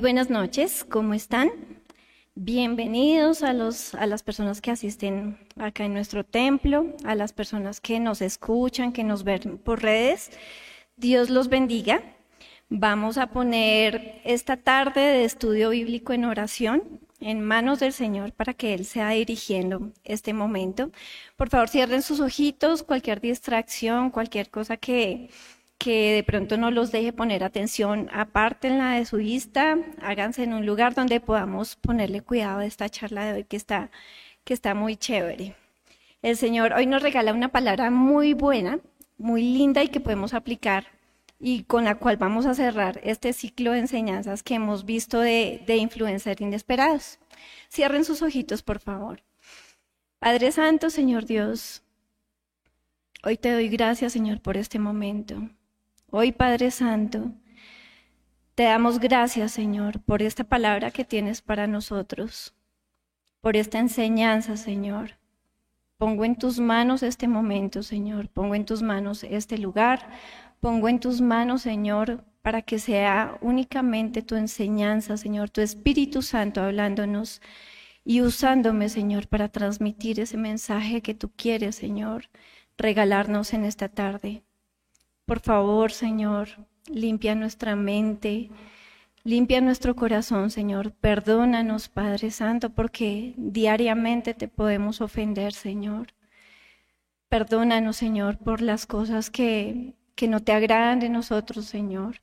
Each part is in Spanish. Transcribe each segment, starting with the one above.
Buenas noches, ¿cómo están? Bienvenidos a, los, a las personas que asisten acá en nuestro templo, a las personas que nos escuchan, que nos ven por redes. Dios los bendiga. Vamos a poner esta tarde de estudio bíblico en oración en manos del Señor para que Él sea dirigiendo este momento. Por favor, cierren sus ojitos, cualquier distracción, cualquier cosa que, que de pronto no los deje poner atención, apártenla de su vista, háganse en un lugar donde podamos ponerle cuidado a esta charla de hoy que está, que está muy chévere. El Señor hoy nos regala una palabra muy buena, muy linda y que podemos aplicar y con la cual vamos a cerrar este ciclo de enseñanzas que hemos visto de, de influencer inesperados. Cierren sus ojitos, por favor. Padre Santo, Señor Dios, hoy te doy gracias, Señor, por este momento. Hoy, Padre Santo, te damos gracias, Señor, por esta palabra que tienes para nosotros, por esta enseñanza, Señor. Pongo en tus manos este momento, Señor. Pongo en tus manos este lugar. Pongo en tus manos, Señor, para que sea únicamente tu enseñanza, Señor, tu Espíritu Santo hablándonos y usándome, Señor, para transmitir ese mensaje que tú quieres, Señor, regalarnos en esta tarde. Por favor, Señor, limpia nuestra mente, limpia nuestro corazón, Señor. Perdónanos, Padre Santo, porque diariamente te podemos ofender, Señor. Perdónanos, Señor, por las cosas que, que no te agradan de nosotros, Señor.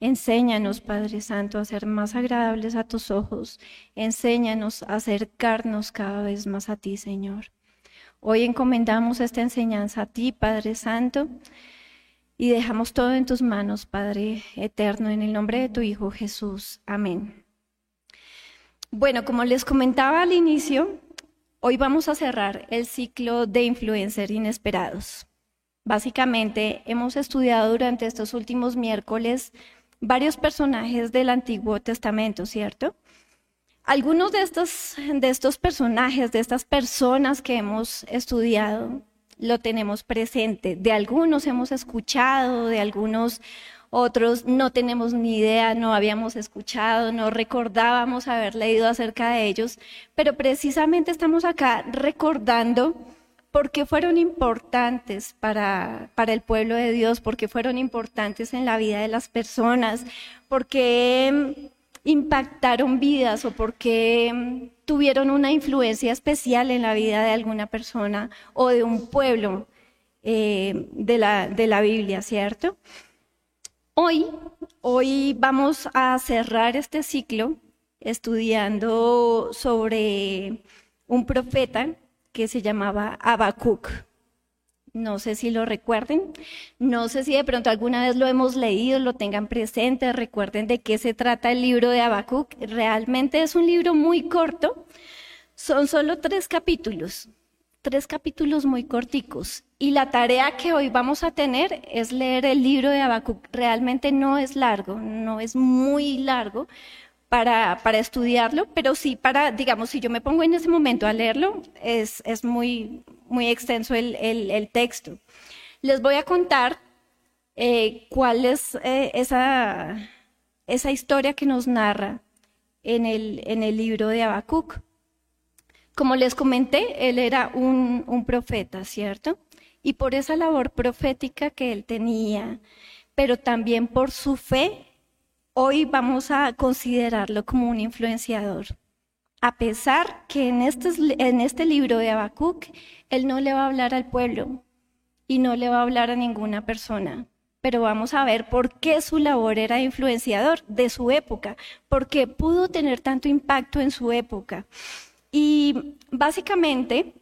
Enséñanos, Padre Santo, a ser más agradables a tus ojos. Enséñanos a acercarnos cada vez más a ti, Señor. Hoy encomendamos esta enseñanza a ti, Padre Santo. Y dejamos todo en tus manos, Padre eterno, en el nombre de tu Hijo Jesús. Amén. Bueno, como les comentaba al inicio, hoy vamos a cerrar el ciclo de influencer inesperados. Básicamente, hemos estudiado durante estos últimos miércoles varios personajes del Antiguo Testamento, ¿cierto? Algunos de estos, de estos personajes, de estas personas que hemos estudiado, lo tenemos presente. De algunos hemos escuchado, de algunos otros no tenemos ni idea, no habíamos escuchado, no recordábamos haber leído acerca de ellos, pero precisamente estamos acá recordando por qué fueron importantes para, para el pueblo de Dios, por qué fueron importantes en la vida de las personas, por qué impactaron vidas o porque mm, tuvieron una influencia especial en la vida de alguna persona o de un pueblo eh, de, la, de la Biblia, ¿cierto? Hoy, hoy vamos a cerrar este ciclo estudiando sobre un profeta que se llamaba Habacuc. No sé si lo recuerden, no sé si de pronto alguna vez lo hemos leído, lo tengan presente, recuerden de qué se trata el libro de Habacuc. Realmente es un libro muy corto, son solo tres capítulos, tres capítulos muy corticos. Y la tarea que hoy vamos a tener es leer el libro de Habacuc. Realmente no es largo, no es muy largo, para, para, estudiarlo, pero sí para, digamos, si yo me pongo en ese momento a leerlo, es, es muy, muy extenso el, el, texto. Les voy a contar eh, cuál es eh, esa, esa historia que nos narra en el, en el libro de Habacuc. Como les comenté, él era un, un profeta, ¿cierto? Y por esa labor profética que él tenía, pero también por su fe, hoy vamos a considerarlo como un influenciador. A pesar que en este, en este libro de Habacuc, él no le va a hablar al pueblo y no le va a hablar a ninguna persona. Pero vamos a ver por qué su labor era influenciador de su época, por qué pudo tener tanto impacto en su época. Y básicamente,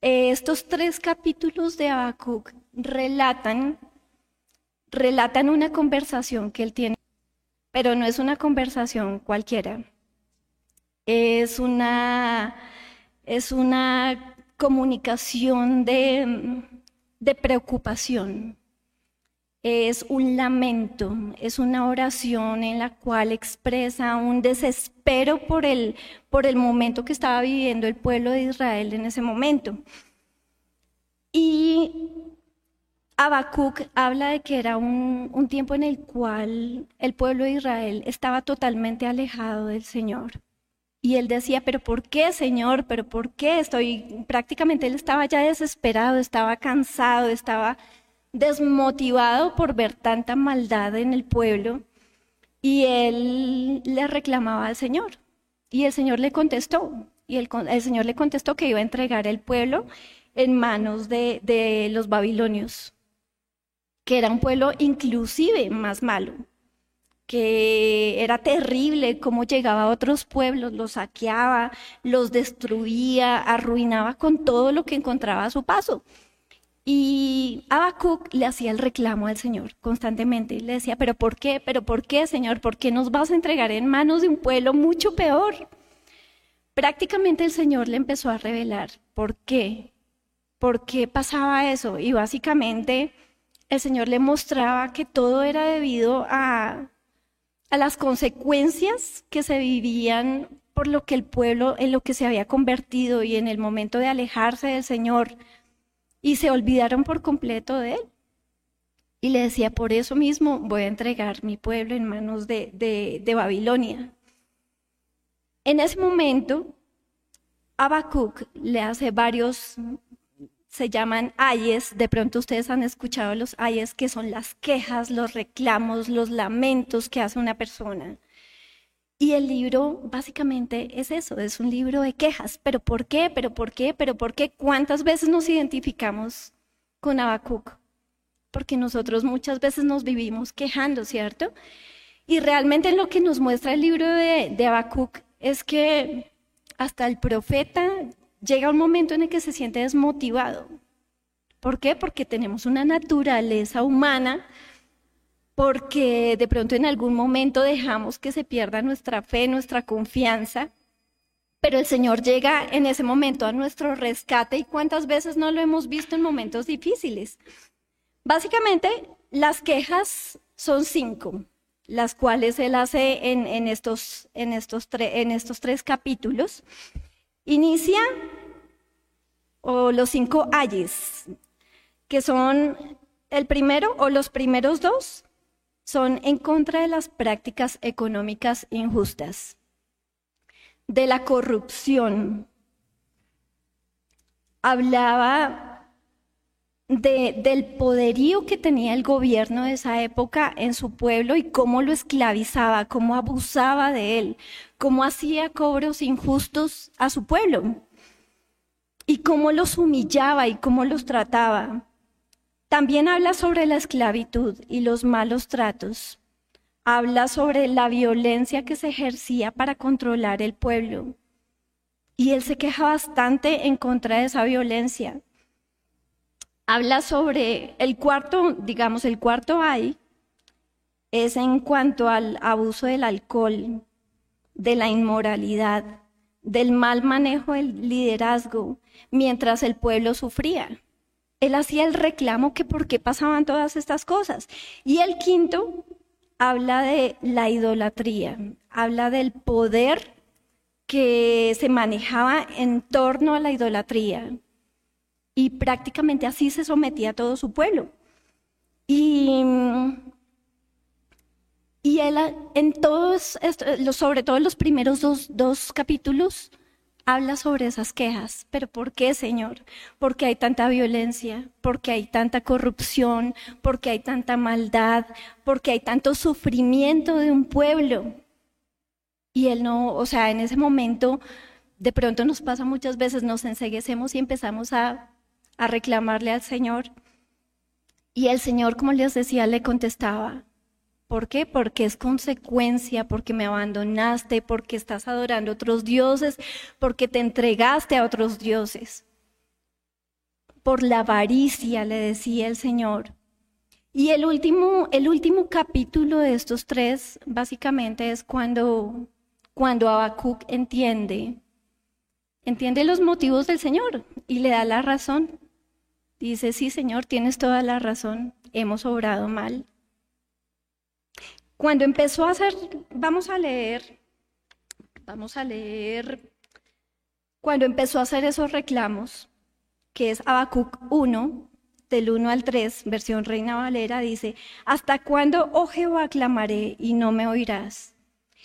estos tres capítulos de Habacuc relatan, relatan una conversación que él tiene pero no es una conversación cualquiera. Es una, es una comunicación de, de preocupación. Es un lamento, es una oración en la cual expresa un desespero por el, por el momento que estaba viviendo el pueblo de Israel en ese momento. Y Habacuc habla de que era un, un tiempo en el cual el pueblo de Israel estaba totalmente alejado del Señor. Y él decía, pero ¿por qué, Señor? ¿Pero por qué? Estoy, prácticamente él estaba ya desesperado, estaba cansado, estaba desmotivado por ver tanta maldad en el pueblo. Y él le reclamaba al Señor. Y el Señor le contestó. Y el, el Señor le contestó que iba a entregar el pueblo en manos de, de los babilonios que era un pueblo inclusive más malo, que era terrible cómo llegaba a otros pueblos, los saqueaba, los destruía, arruinaba con todo lo que encontraba a su paso. Y Habacuc le hacía el reclamo al Señor constantemente. Le decía, pero ¿por qué? ¿Pero por qué, Señor? ¿Por qué nos vas a entregar en manos de un pueblo mucho peor? Prácticamente el Señor le empezó a revelar por qué, por qué pasaba eso. Y básicamente el Señor le mostraba que todo era debido a, a las consecuencias que se vivían por lo que el pueblo en lo que se había convertido y en el momento de alejarse del Señor y se olvidaron por completo de él. Y le decía, por eso mismo voy a entregar mi pueblo en manos de, de, de Babilonia. En ese momento, Habacuc le hace varios se llaman ayes. De pronto ustedes han escuchado los ayes, que son las quejas, los reclamos, los lamentos que hace una persona. Y el libro básicamente es eso, es un libro de quejas. ¿Pero por qué? ¿Pero por qué? ¿Pero por qué? ¿Cuántas veces nos identificamos con Habacuc? Porque nosotros muchas veces nos vivimos quejando, ¿cierto? Y realmente lo que nos muestra el libro de, de Habacuc es que hasta el profeta llega un momento en el que se siente desmotivado. ¿Por qué? Porque tenemos una naturaleza humana, porque de pronto en algún momento dejamos que se pierda nuestra fe, nuestra confianza, pero el Señor llega en ese momento a nuestro rescate y cuántas veces no lo hemos visto en momentos difíciles. Básicamente, las quejas son cinco, las cuales Él hace en, en estos tres capítulos. Inicia o los cinco ayes, que son el primero o los primeros dos, son en contra de las prácticas económicas injustas, de la corrupción. Hablaba del poderío que tenía el gobierno de esa época en su pueblo y cómo lo esclavizaba, cómo abusaba de él, cómo hacía cobros injustos a su pueblo y cómo los humillaba y cómo los trataba. También habla sobre la esclavitud y los malos tratos. Habla sobre la violencia que se ejercía para controlar el pueblo. Y él se queja bastante en contra de esa violencia. Habla sobre el cuarto, digamos, el cuarto hay, es en cuanto al abuso del alcohol, de la inmoralidad, del mal manejo del liderazgo, mientras el pueblo sufría. Él hacía el reclamo que por qué pasaban todas estas cosas. Y el quinto habla de la idolatría, habla del poder que se manejaba en torno a la idolatría. Y prácticamente así se sometía a todo su pueblo. Y y él en todos, sobre todo en los primeros dos, capítulos, habla sobre esas quejas. ¿Pero por qué, Señor? ¿Por qué hay tanta violencia? ¿Por qué hay tanta corrupción? ¿Por qué hay tanta maldad? ¿Por qué hay tanto sufrimiento de un pueblo? Y él no, o sea, en ese momento, de pronto nos pasa muchas veces, nos enseguecemos y empezamos a, a reclamarle al Señor. Y el Señor, como les decía, le contestaba, ¿Por qué? Porque es consecuencia, porque me abandonaste, porque estás adorando otros dioses, porque te entregaste a otros dioses. Por la avaricia, le decía el Señor. Y el último, el último capítulo de estos tres, básicamente, es cuando, cuando Habacuc entiende, entiende los motivos del Señor y le da la razón. Dice, sí, Señor, tienes toda la razón, hemos obrado mal. Cuando empezó a hacer, vamos a leer, vamos a leer, cuando empezó a hacer esos reclamos, que es Habacuc 1, del 1 al 3, versión Reina Valera, dice, ¿hasta cuándo, oh Jehová, clamaré y no me oirás?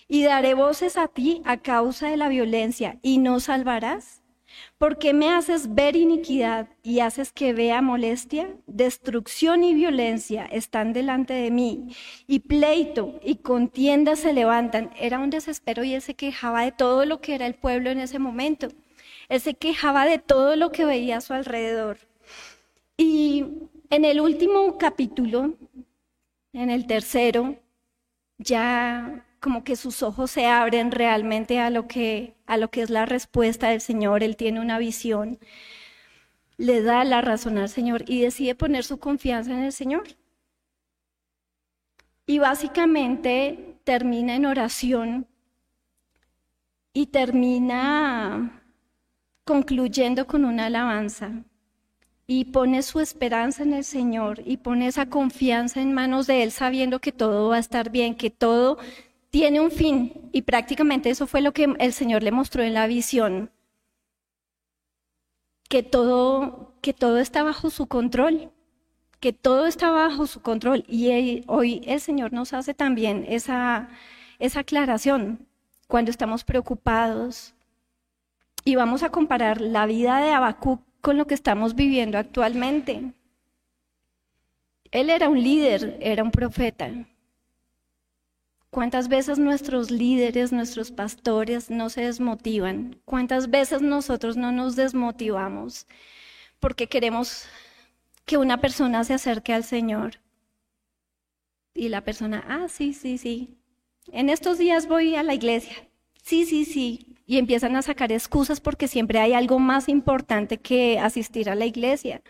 Y daré voces a ti a causa de la violencia y no salvarás. ¿Por qué me haces ver iniquidad y haces que vea molestia? Destrucción y violencia están delante de mí, y pleito y contienda se levantan. Era un desespero y él se quejaba de todo lo que era el pueblo en ese momento. Él se quejaba de todo lo que veía a su alrededor. Y en el último capítulo, en el tercero, ya como que sus ojos se abren realmente a lo que, a lo que es la respuesta del Señor. Él tiene una visión, le da la razón al Señor y decide poner su confianza en el Señor. Y básicamente termina en oración y termina concluyendo con una alabanza y pone su esperanza en el Señor y pone esa confianza en manos de Él sabiendo que todo va a estar bien, que todo tiene un fin y prácticamente eso fue lo que el Señor le mostró en la visión, que todo, que todo está bajo su control, que todo está bajo su control y hoy el Señor nos hace también esa, esa aclaración cuando estamos preocupados y vamos a comparar la vida de Habacuc con lo que estamos viviendo actualmente. Él era un líder, era un profeta, ¿Cuántas veces nuestros líderes, nuestros pastores no se desmotivan? ¿Cuántas veces nosotros no nos desmotivamos porque queremos que una persona se acerque al Señor? Y la persona, ah, sí, sí, sí. En estos días voy a la iglesia. Sí, sí, sí. Y empiezan a sacar excusas porque siempre hay algo más importante que asistir a la iglesia.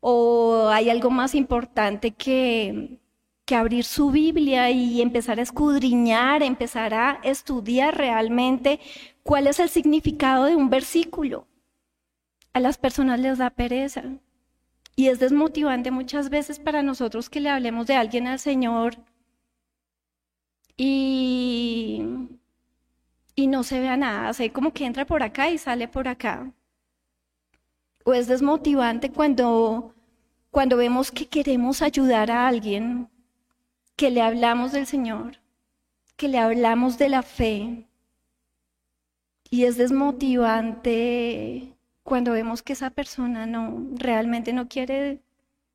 O hay algo más importante que que abrir su Biblia y empezar a escudriñar, empezar a estudiar realmente cuál es el significado de un versículo. A las personas les da pereza. Y es desmotivante muchas veces para nosotros que le hablemos de alguien al Señor y, y no se vea nada. así como que entra por acá y sale por acá. O es desmotivante cuando, cuando vemos que queremos ayudar a alguien que le hablamos del Señor, que le hablamos de la fe. Y es desmotivante cuando vemos que esa persona no realmente no quiere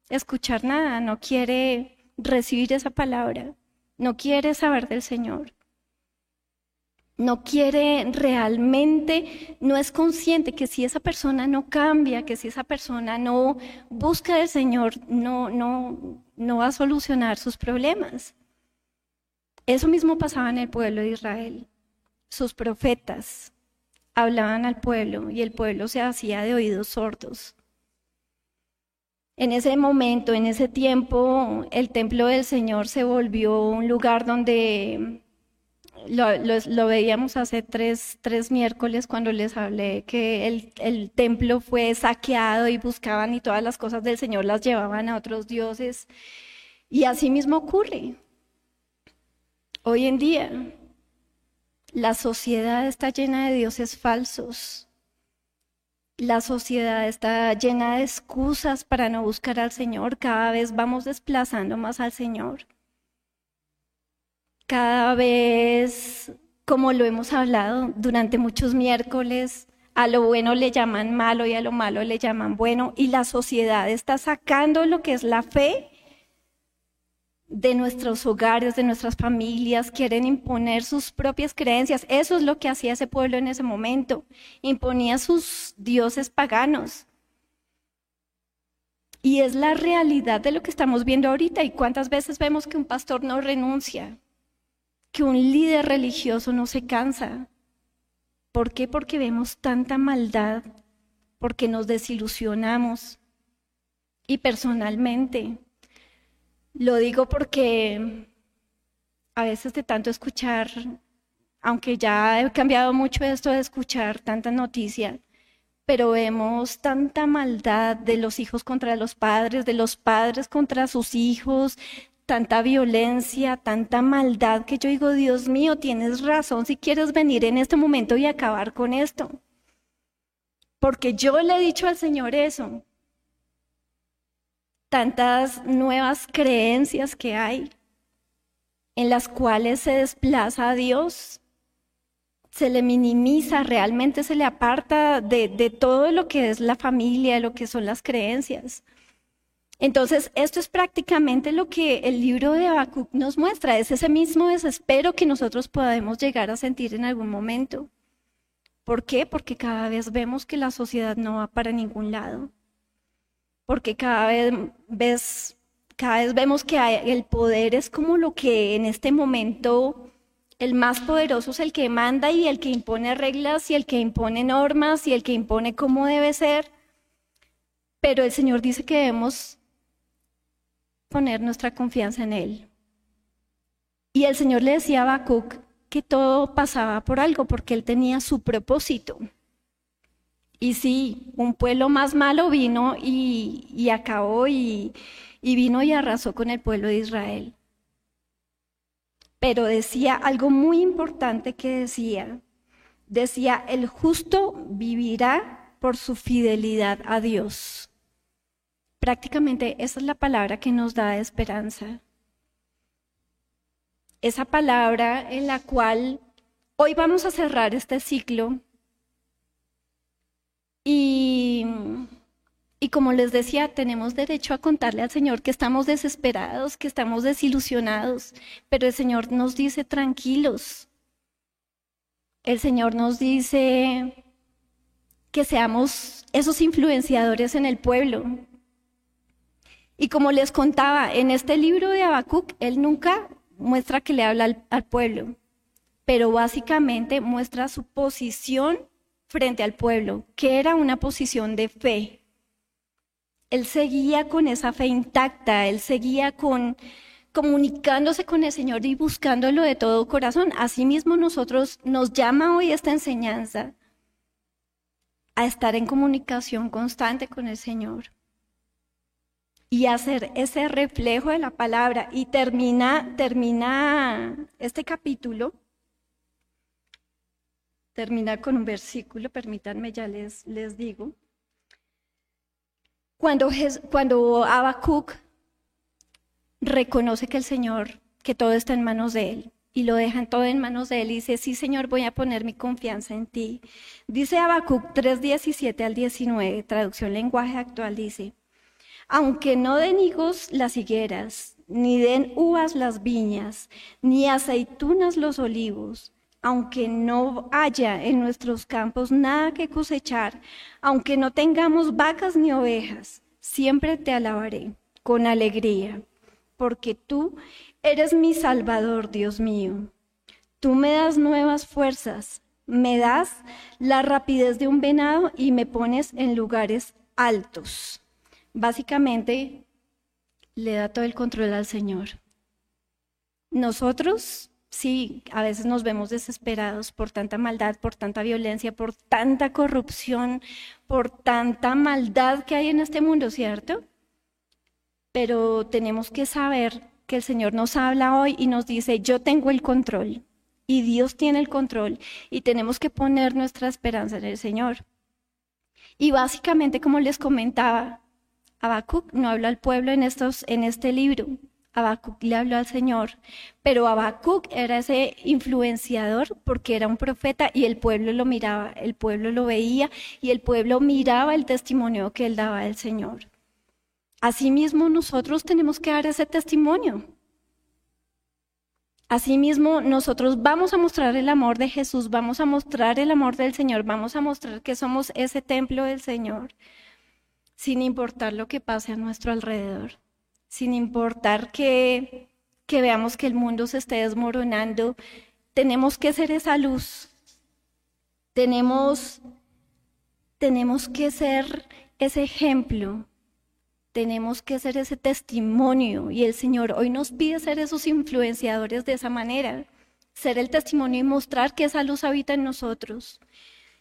escuchar nada, no quiere recibir esa palabra, no quiere saber del Señor. No quiere realmente, no es consciente que si esa persona no cambia, que si esa persona no busca del Señor, no, no, no va a solucionar sus problemas. Eso mismo pasaba en el pueblo de Israel. Sus profetas hablaban al pueblo y el pueblo se hacía de oídos sordos. En ese momento, en ese tiempo, el templo del Señor se volvió un lugar donde lo, veíamos hace tres, tres, miércoles cuando les hablé que el, el, templo fue saqueado y buscaban y todas las cosas del Señor las llevaban a otros dioses. Y así mismo ocurre. Hoy en día, la sociedad está llena de dioses falsos. La sociedad está llena de excusas para no buscar al Señor. Cada vez vamos desplazando más al Señor cada vez, como lo hemos hablado durante muchos miércoles, a lo bueno le llaman malo y a lo malo le llaman bueno, y la sociedad está sacando lo que es la fe de nuestros hogares, de nuestras familias, quieren imponer sus propias creencias. Eso es lo que hacía ese pueblo en ese momento, imponía sus dioses paganos. Y es la realidad de lo que estamos viendo ahorita. ¿Y cuántas veces vemos que un pastor no renuncia? Que un líder religioso no se cansa. ¿Por qué? Porque vemos tanta maldad, porque nos desilusionamos. Y personalmente, lo digo porque a veces de tanto escuchar, aunque ya he cambiado mucho esto de escuchar tanta noticia, pero vemos tanta maldad de los hijos contra los padres, de los padres contra sus hijos, tanta violencia, tanta maldad que yo digo, Dios mío, tienes razón si quieres venir en este momento y acabar con esto. Porque yo le he dicho al Señor eso. tantas nuevas creencias que hay en las cuales se desplaza a Dios, se le minimiza, realmente se le aparta de, de todo lo que es la familia, lo que son las creencias. Entonces, esto es prácticamente lo que el libro de Habacuc nos muestra, es ese mismo desespero que nosotros podemos llegar a sentir en algún momento. ¿Por qué? Porque cada vez vemos que la sociedad no va para ningún lado. Porque cada vez, cada vez vemos que el poder es como lo que en este momento el más poderoso es el que manda y el que impone reglas y el que impone normas y el que impone cómo debe ser. Pero el Señor dice que debemos poner nuestra confianza en Él. Y el Señor le decía a Habacuc que todo pasaba por algo, porque Él tenía su propósito. Y sí, un pueblo más malo vino y, acabó y, y vino y arrasó con el pueblo de Israel. Pero decía algo muy importante que decía, decía, el justo vivirá por su fidelidad a Dios. Prácticamente esa es la palabra que nos da esperanza. Esa palabra en la cual hoy vamos a cerrar este ciclo. Y, y como les decía, tenemos derecho a contarle al Señor que estamos desesperados, que estamos desilusionados, pero el Señor nos dice tranquilos. El Señor nos dice que seamos esos influenciadores en el pueblo, y como les contaba, en este libro de Habacuc, él nunca muestra que le habla al, pueblo, pero básicamente muestra su posición frente al pueblo, que era una posición de fe. Él seguía con esa fe intacta, él seguía con comunicándose con el Señor y buscándolo de todo corazón. Asimismo, nosotros nos llama hoy esta enseñanza a estar en comunicación constante con el Señor y hacer ese reflejo de la palabra. Y termina, termina este capítulo, termina con un versículo, permítanme, ya les, les digo. Cuando, cuando Habacuc reconoce que el Señor, que todo está en manos de Él, y lo dejan todo en manos de Él y dice, sí Señor, voy a poner mi confianza en ti. Dice Habacuc 3, al 19, traducción lenguaje actual, dice, aunque no den higos las higueras, ni den uvas las viñas, ni aceitunas los olivos, aunque no haya en nuestros campos nada que cosechar, aunque no tengamos vacas ni ovejas, siempre te alabaré con alegría, porque tú eres mi Salvador, Dios mío. Tú me das nuevas fuerzas, me das la rapidez de un venado y me pones en lugares altos básicamente le da todo el control al Señor. Nosotros, sí, a veces nos vemos desesperados por tanta maldad, por tanta violencia, por tanta corrupción, por tanta maldad que hay en este mundo, ¿cierto? Pero tenemos que saber que el Señor nos habla hoy y nos dice, yo tengo el control y Dios tiene el control y tenemos que poner nuestra esperanza en el Señor. Y básicamente, como les comentaba, Habacuc no habla al pueblo en, estos, en este libro, Habacuc le habló al Señor, pero Habacuc era ese influenciador porque era un profeta y el pueblo lo miraba, el pueblo lo veía y el pueblo miraba el testimonio que él daba del Señor. Asimismo, nosotros tenemos que dar ese testimonio. Asimismo, nosotros vamos a mostrar el amor de Jesús, vamos a mostrar el amor del Señor, vamos a mostrar que somos ese templo del Señor sin importar lo que pase a nuestro alrededor, sin importar que, que veamos que el mundo se esté desmoronando, tenemos que ser esa luz, tenemos, tenemos que ser ese ejemplo, tenemos que ser ese testimonio. Y el Señor hoy nos pide ser esos influenciadores de esa manera, ser el testimonio y mostrar que esa luz habita en nosotros.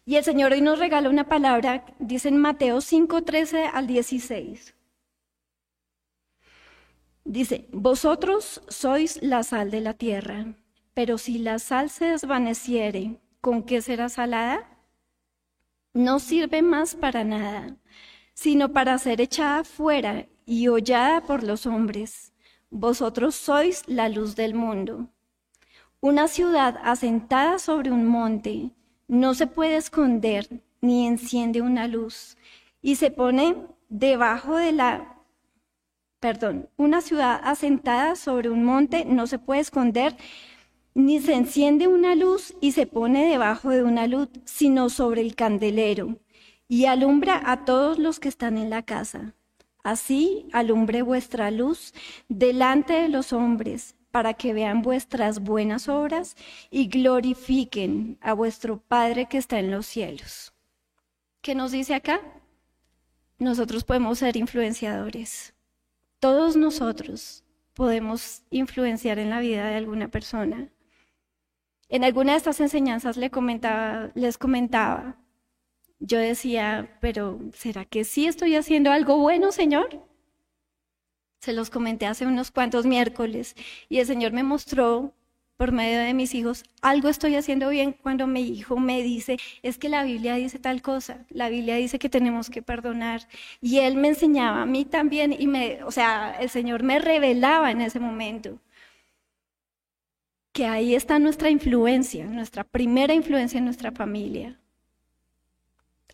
Y el Señor hoy nos regala una palabra, dice en Mateo 5, 13 al 16. Dice, vosotros sois la sal de la tierra, pero si la sal se desvaneciere, ¿con qué será salada? No sirve más para nada, sino para ser echada fuera y hollada por los hombres. Vosotros sois la luz del mundo. Una ciudad asentada sobre un monte no se puede esconder ni enciende una luz y se pone debajo de la, perdón, una ciudad asentada sobre un monte no se puede esconder ni se enciende una luz y se pone debajo de una luz, sino sobre el candelero y alumbra a todos los que están en la casa. Así alumbre vuestra luz delante de los hombres, para que vean vuestras buenas obras y glorifiquen a vuestro Padre que está en los cielos. ¿Qué nos dice acá? Nosotros podemos ser influenciadores. Todos nosotros podemos influenciar en la vida de alguna persona. En alguna de estas enseñanzas les comentaba, les comentaba yo decía, pero ¿será que sí estoy haciendo algo bueno, Señor? Se los comenté hace unos cuantos miércoles y el Señor me mostró por medio de mis hijos, algo estoy haciendo bien cuando mi hijo me dice, es que la Biblia dice tal cosa, la Biblia dice que tenemos que perdonar. Y él me enseñaba a mí también y me, o sea, el Señor me revelaba en ese momento que ahí está nuestra influencia, nuestra primera influencia en nuestra familia.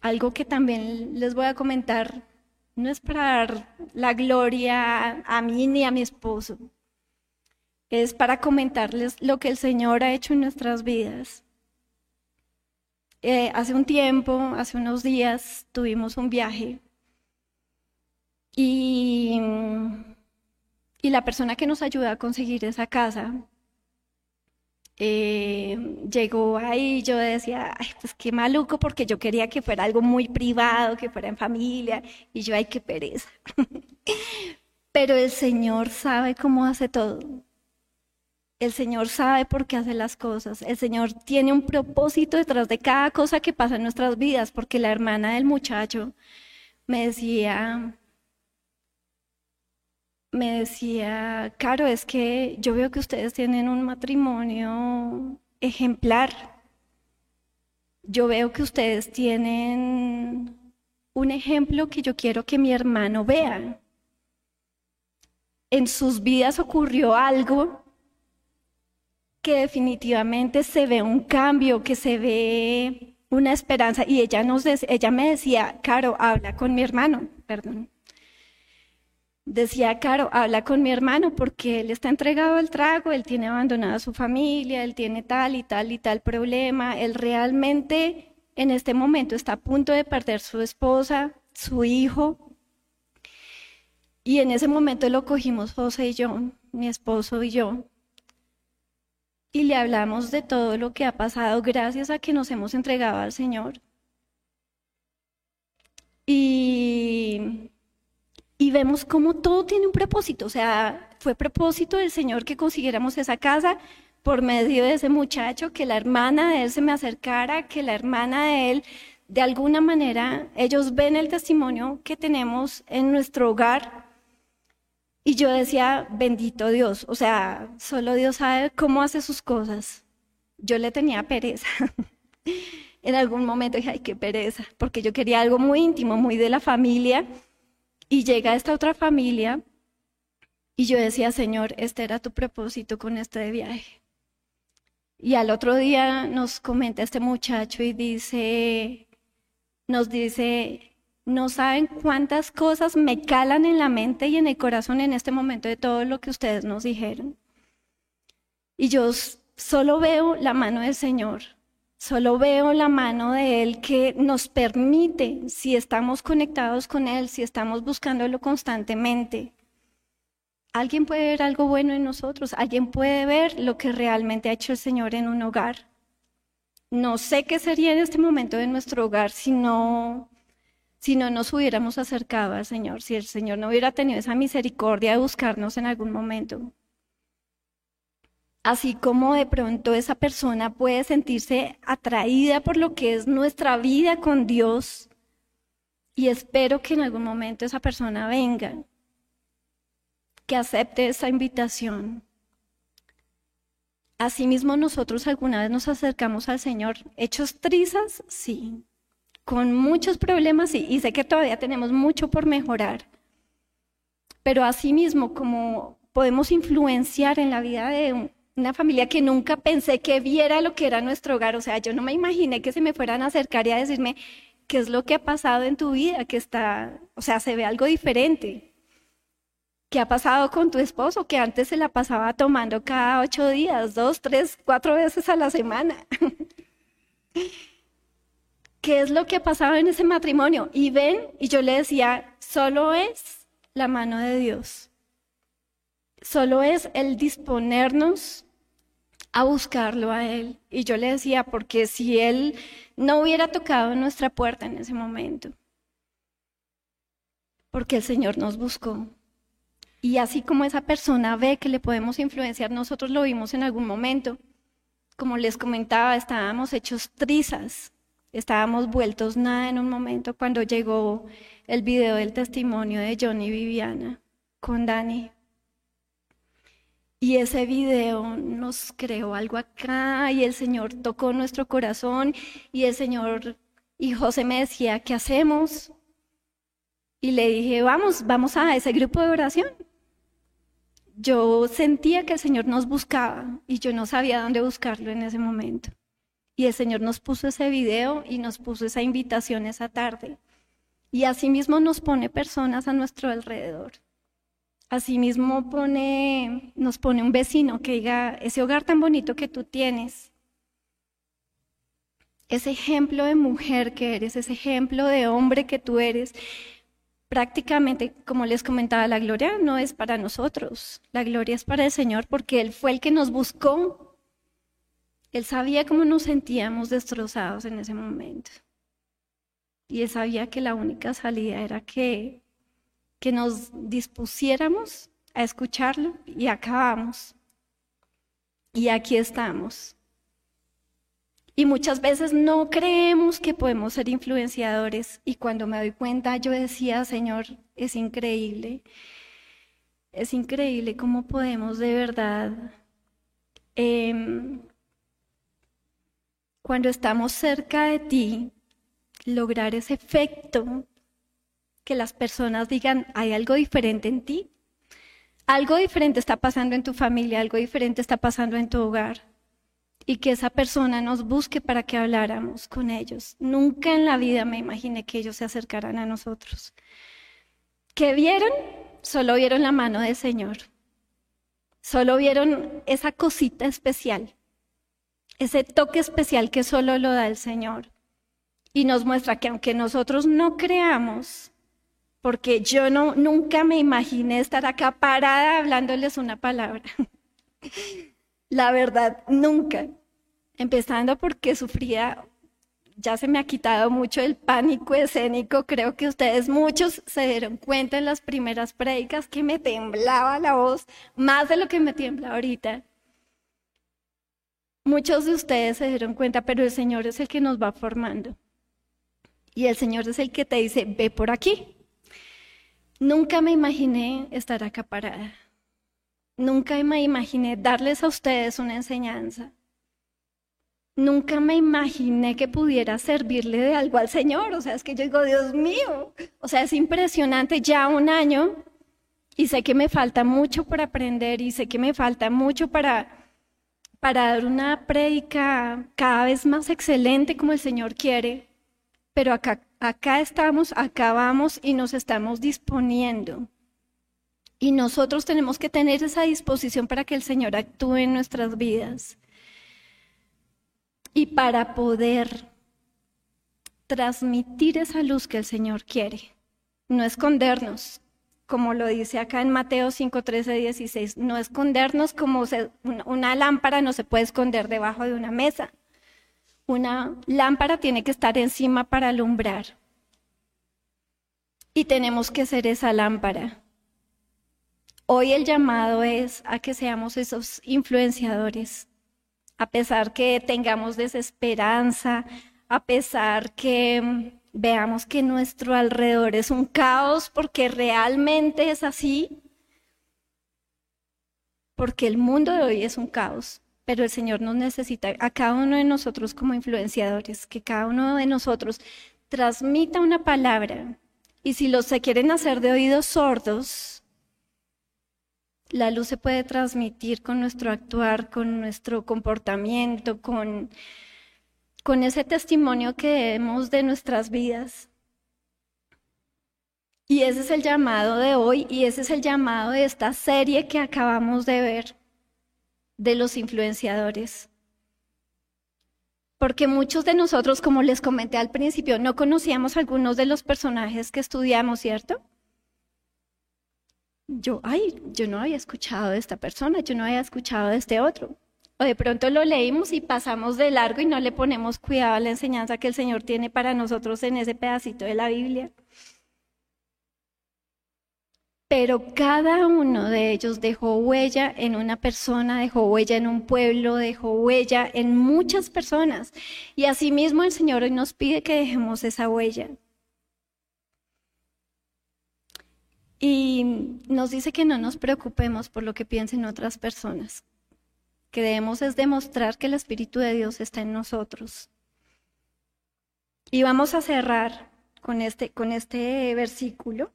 Algo que también les voy a comentar, no es para dar la gloria a mí ni a mi esposo, es para comentarles lo que el Señor ha hecho en nuestras vidas. Eh, hace un tiempo, hace unos días, tuvimos un viaje y, y la persona que nos ayuda a conseguir esa casa eh, llegó ahí, yo decía, ay, pues qué maluco, porque yo quería que fuera algo muy privado, que fuera en familia, y yo, ay, qué pereza. Pero el Señor sabe cómo hace todo. El Señor sabe por qué hace las cosas. El Señor tiene un propósito detrás de cada cosa que pasa en nuestras vidas, porque la hermana del muchacho me decía, me decía, Caro, es que yo veo que ustedes tienen un matrimonio ejemplar. Yo veo que ustedes tienen un ejemplo que yo quiero que mi hermano vea. En sus vidas ocurrió algo que definitivamente se ve un cambio, que se ve una esperanza. Y ella, nos ella me decía, Caro, habla con mi hermano, perdón decía, Caro, habla con mi hermano porque él está entregado al trago, él tiene abandonada a su familia, él tiene tal y tal y tal problema, él realmente en este momento está a punto de perder su esposa, su hijo. Y en ese momento lo cogimos José y yo, mi esposo y yo, y le hablamos de todo lo que ha pasado gracias a que nos hemos entregado al Señor. Y y vemos cómo todo tiene un propósito. O sea, fue propósito del Señor que consiguiéramos esa casa por medio de ese muchacho, que la hermana de él se me acercara, que la hermana de él, de alguna manera, ellos ven el testimonio que tenemos en nuestro hogar. Y yo decía, bendito Dios, o sea, solo Dios sabe cómo hace sus cosas. Yo le tenía pereza. en algún momento dije, ay, qué pereza, porque yo quería algo muy íntimo, muy de la familia y llega esta otra familia y yo decía, Señor, este era tu propósito con este viaje. Y al otro día nos comenta este muchacho y dice, nos dice, no saben cuántas cosas me calan en la mente y en el corazón en este momento de todo lo que ustedes nos dijeron. Y yo solo veo la mano del Señor Solo veo la mano de Él que nos permite, si estamos conectados con Él, si estamos buscándolo constantemente. Alguien puede ver algo bueno en nosotros, alguien puede ver lo que realmente ha hecho el Señor en un hogar. No sé qué sería en este momento de nuestro hogar si no, si no nos hubiéramos acercado al Señor, si el Señor no hubiera tenido esa misericordia de buscarnos en algún momento. Así como de pronto esa persona puede sentirse atraída por lo que es nuestra vida con Dios. Y espero que en algún momento esa persona venga, que acepte esa invitación. Asimismo nosotros alguna vez nos acercamos al Señor, hechos trizas, sí, con muchos problemas, sí, y sé que todavía tenemos mucho por mejorar. pero asimismo como podemos influenciar en la vida de una familia que nunca pensé que viera lo que era nuestro hogar. O sea, yo no me imaginé que se me fueran a acercar y a decirme qué es lo que ha pasado en tu vida, que está, o sea, se ve algo diferente. ¿Qué ha pasado con tu esposo que antes se la pasaba tomando cada ocho días, dos, tres, cuatro veces a la semana? ¿Qué es lo que ha pasado en ese matrimonio? Y ven, y yo le decía, solo es la mano de Dios. Solo es el disponernos a buscarlo a Él. Y yo le decía, porque si Él no hubiera tocado nuestra puerta en ese momento, porque el Señor nos buscó, y así como esa persona ve que le podemos influenciar, nosotros lo vimos en algún momento. Como les comentaba, estábamos hechos trizas, estábamos vueltos nada en un momento cuando llegó el video del testimonio de Johnny y Viviana con Dani. Y ese video nos creó algo acá y el Señor tocó nuestro corazón y el Señor y José me decía, ¿qué hacemos? Y le dije, vamos, vamos a ese grupo de oración yo sentía que el Señor nos buscaba y yo no sabía dónde buscarlo en ese momento. Y el Señor nos puso ese video y nos puso esa invitación esa tarde. Y asimismo nos pone personas a nuestro alrededor. Asimismo nos pone un vecino que diga, ese hogar tan bonito que tú tienes, ese ejemplo de mujer que eres, ese ejemplo de hombre que tú eres, prácticamente, como les comentaba, la gloria no es para nosotros, la gloria es para el Señor porque Él fue el que nos buscó. Él sabía cómo nos sentíamos destrozados en ese momento. Y Él sabía que la única salida era que, que nos dispusiéramos a escucharlo y acabamos. Y aquí estamos. Y muchas veces no creemos que podemos ser influenciadores. Y cuando me doy cuenta, yo decía, Señor, es increíble. Es increíble cómo podemos de verdad, em, cuando estamos cerca de ti, lograr ese efecto que las personas digan, hay algo diferente en ti. Algo diferente está pasando en tu familia, algo diferente está pasando en tu hogar y que esa persona nos busque para que habláramos con ellos. Nunca en la vida me imaginé que ellos se acercaran a nosotros. ¿Qué vieron? Solo vieron la mano del Señor. Solo vieron esa cosita especial, ese toque especial que solo lo da el Señor. Y nos muestra que aunque nosotros no creamos, porque yo no nunca me imaginé estar acá parada hablándoles una palabra. La verdad, nunca. Empezando porque sufría, ya se me ha quitado mucho el pánico escénico. Creo que ustedes muchos se dieron cuenta en las primeras predicas que me temblaba la voz, más de lo que me tiembla ahorita. Muchos de ustedes se dieron cuenta, pero el Señor es el que nos va formando. Y el Señor es el que te dice, ve por aquí. Nunca me imaginé estar acá parada. Nunca me imaginé darles a ustedes una enseñanza. Nunca me imaginé que pudiera servirle de algo al Señor. O sea, es que yo digo, Dios mío, o sea, es impresionante ya un año y sé que me falta mucho por aprender y sé que me falta mucho para, para dar una prédica cada vez más excelente como el Señor quiere. Pero acá, acá estamos, acá vamos y nos estamos disponiendo. Y nosotros tenemos que tener esa disposición para que el Señor actúe en nuestras vidas. Y para poder transmitir esa luz que el Señor quiere. No escondernos, como lo dice acá en Mateo 5, 13, 16. No escondernos como una lámpara no se puede esconder debajo de una mesa. Una lámpara tiene que estar encima para alumbrar. Y tenemos que ser esa lámpara. Hoy el llamado es a que seamos esos influenciadores, a pesar que tengamos desesperanza, a pesar que mm, veamos que nuestro alrededor es un caos, porque realmente es así, porque el mundo de hoy es un caos, pero el Señor nos necesita a cada uno de nosotros como influenciadores, que cada uno de nosotros transmita una palabra. Y si los se quieren hacer de oídos sordos, La luz se puede transmitir con nuestro actuar, con nuestro comportamiento, con, con ese testimonio que demos de nuestras vidas. Y ese es el llamado de hoy y ese es el llamado de esta serie que acabamos de ver de los influenciadores. Porque muchos de nosotros, como les comenté al principio, no conocíamos algunos de los personajes que estudiamos, ¿cierto? yo, ay, yo no había escuchado de esta persona, yo no había escuchado de este otro. O de pronto lo leímos y pasamos de largo y no le ponemos cuidado a la enseñanza que el Señor tiene para nosotros en ese pedacito de la Biblia. Pero cada uno de ellos dejó huella en una persona, dejó huella en un pueblo, dejó huella en muchas personas. Y asimismo el Señor hoy nos pide que dejemos esa huella. Y nos dice que no nos preocupemos por lo que piensen otras personas, que debemos es demostrar que el Espíritu de Dios está en nosotros. Y vamos a cerrar con este, con este versículo.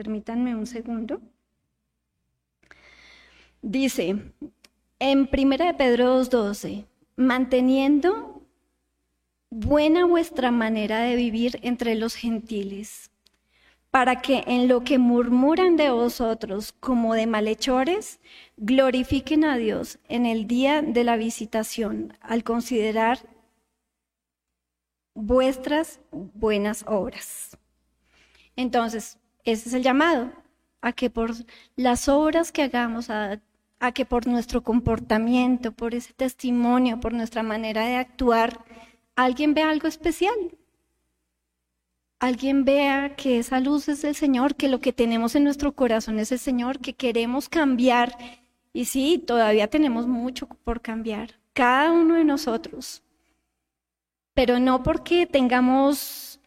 Permítanme un segundo. Dice en 1 de Pedro 2.12, manteniendo buena vuestra manera de vivir entre los gentiles para que en lo que murmuran de vosotros como de malhechores, glorifiquen a Dios en el día de la visitación, al considerar vuestras buenas obras. Entonces, ese es el llamado, a que por las obras que hagamos, a, que por nuestro comportamiento, por ese testimonio, por nuestra manera de actuar, alguien vea algo especial, alguien vea que esa luz es el Señor, que lo que tenemos en nuestro corazón es el Señor, que queremos cambiar. Y sí, todavía tenemos mucho por cambiar, cada uno de nosotros. Pero no porque tengamos,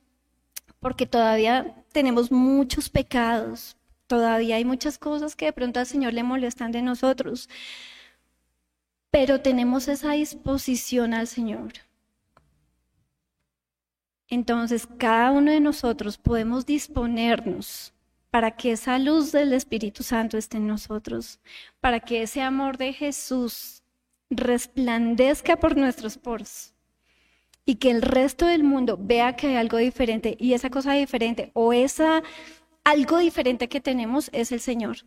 porque todavía tenemos muchos pecados, todavía hay muchas cosas que de pronto al Señor le molestan de nosotros. Pero tenemos esa disposición al Señor. Entonces, cada uno de nosotros podemos disponernos para que esa luz del Espíritu Santo esté en nosotros, para que ese amor de Jesús resplandezca por nuestros poros y que el resto del mundo vea que hay algo diferente y esa cosa diferente o esa algo diferente que tenemos es el Señor.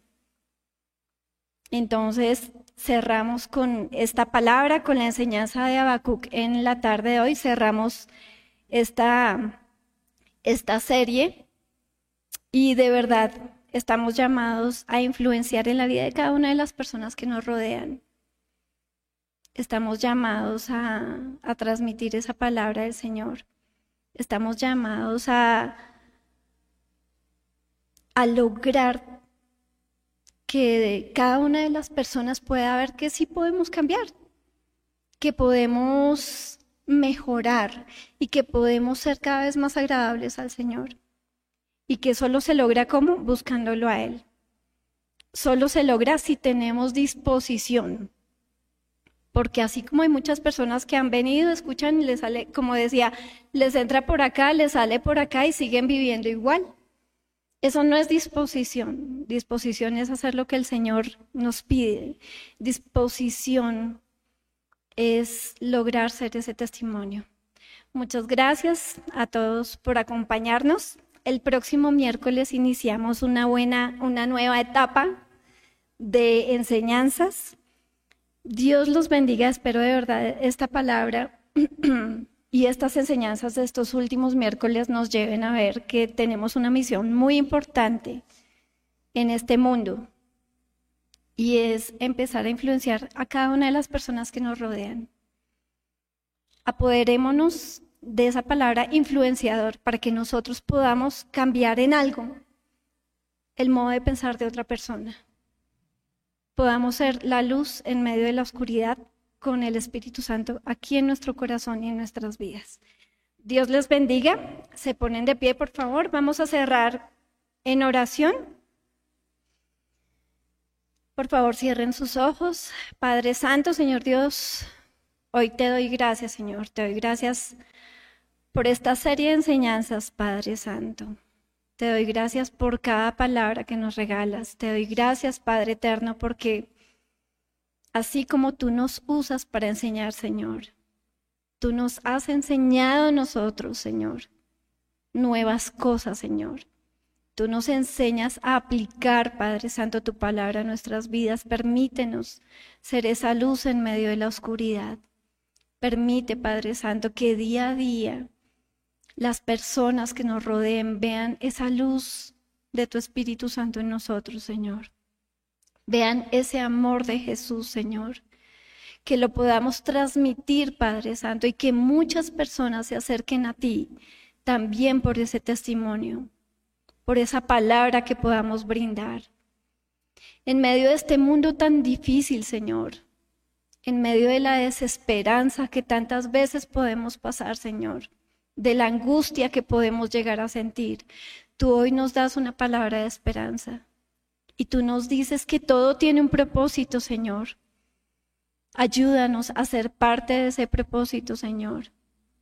Entonces, cerramos con esta palabra, con la enseñanza de Habacuc en la tarde de hoy, cerramos esta, esta serie y de verdad estamos llamados a influenciar en la vida de cada una de las personas que nos rodean. Estamos llamados a, a transmitir esa palabra del Señor. Estamos llamados a, a lograr que cada una de las personas pueda ver que sí podemos cambiar, que podemos mejorar y que podemos ser cada vez más agradables al Señor. Y que solo se logra como buscándolo a Él. Solo se logra si tenemos disposición. Porque así como hay muchas personas que han venido, escuchan y les sale, como decía, les entra por acá, les sale por acá y siguen viviendo igual. Eso no es disposición. Disposición es hacer lo que el Señor nos pide. Disposición es lograr ser ese testimonio. Muchas gracias a todos por acompañarnos. El próximo miércoles iniciamos una buena, una nueva etapa de enseñanzas. Dios los bendiga. Espero de verdad esta palabra y estas enseñanzas de estos últimos miércoles nos lleven a ver que tenemos una misión muy importante en este mundo y es empezar a influenciar a cada una de las personas que nos rodean. Apoderémonos de esa palabra influenciador para que nosotros podamos cambiar en algo el modo de pensar de otra persona. Podamos ser la luz en medio de la oscuridad con el Espíritu Santo aquí en nuestro corazón y en nuestras vidas. Dios les bendiga. Se ponen de pie, por favor. Vamos a cerrar en oración. Por favor, cierren sus ojos. Padre Santo, Señor Dios, hoy te doy gracias, Señor. Te doy gracias por esta serie de enseñanzas, Padre Santo. Te doy gracias por cada palabra que nos regalas. Te doy gracias, Padre Eterno, porque así como tú nos usas para enseñar, Señor, tú nos has enseñado a nosotros, Señor, nuevas cosas, Señor. Tú nos enseñas a aplicar, Padre Santo, tu palabra a nuestras vidas. Permítenos ser esa luz en medio de la oscuridad. Permite, Padre Santo, que día a día las personas que nos rodeen vean esa luz de tu Espíritu Santo en nosotros, Señor. Vean ese amor de Jesús, Señor. Que lo podamos transmitir, Padre Santo, y que muchas personas se acerquen a ti también por ese testimonio, por esa palabra que podamos brindar. En medio de este mundo tan difícil, Señor, en medio de la desesperanza que tantas veces podemos pasar, Señor, de la angustia que podemos llegar a sentir. Tú hoy nos das una palabra de esperanza y tú nos dices que todo tiene un propósito, Señor. Ayúdanos a ser parte de ese propósito, Señor.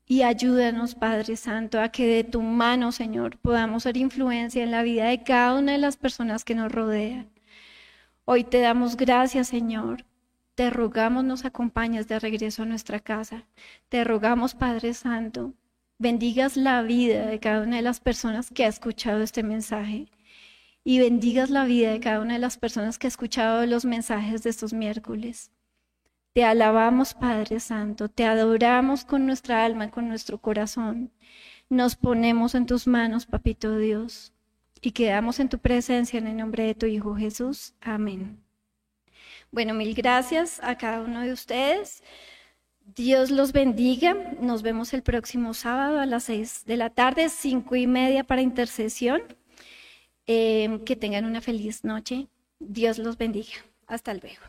Y ayúdanos, Padre Santo, a que de tu mano, Señor, podamos ser influencia en la vida de cada una de las personas que nos rodean. Hoy te damos gracias, Señor. Te rogamos nos acompañes de regreso a nuestra casa. Te rogamos, Padre Santo, bendigas la vida de cada una de las personas que ha escuchado este mensaje y bendigas la vida de cada una de las personas que ha escuchado los mensajes de estos miércoles. Te alabamos, Padre Santo, te adoramos con nuestra alma, con nuestro corazón. Nos ponemos en tus manos, Papito Dios, y quedamos en tu presencia en el nombre de tu Hijo Jesús. Amén. Bueno, mil gracias a cada uno de ustedes. Dios los bendiga. Nos vemos el próximo sábado a las seis de la tarde, cinco y media para intercesión. Eh, que tengan una feliz noche. Dios los bendiga. Hasta luego.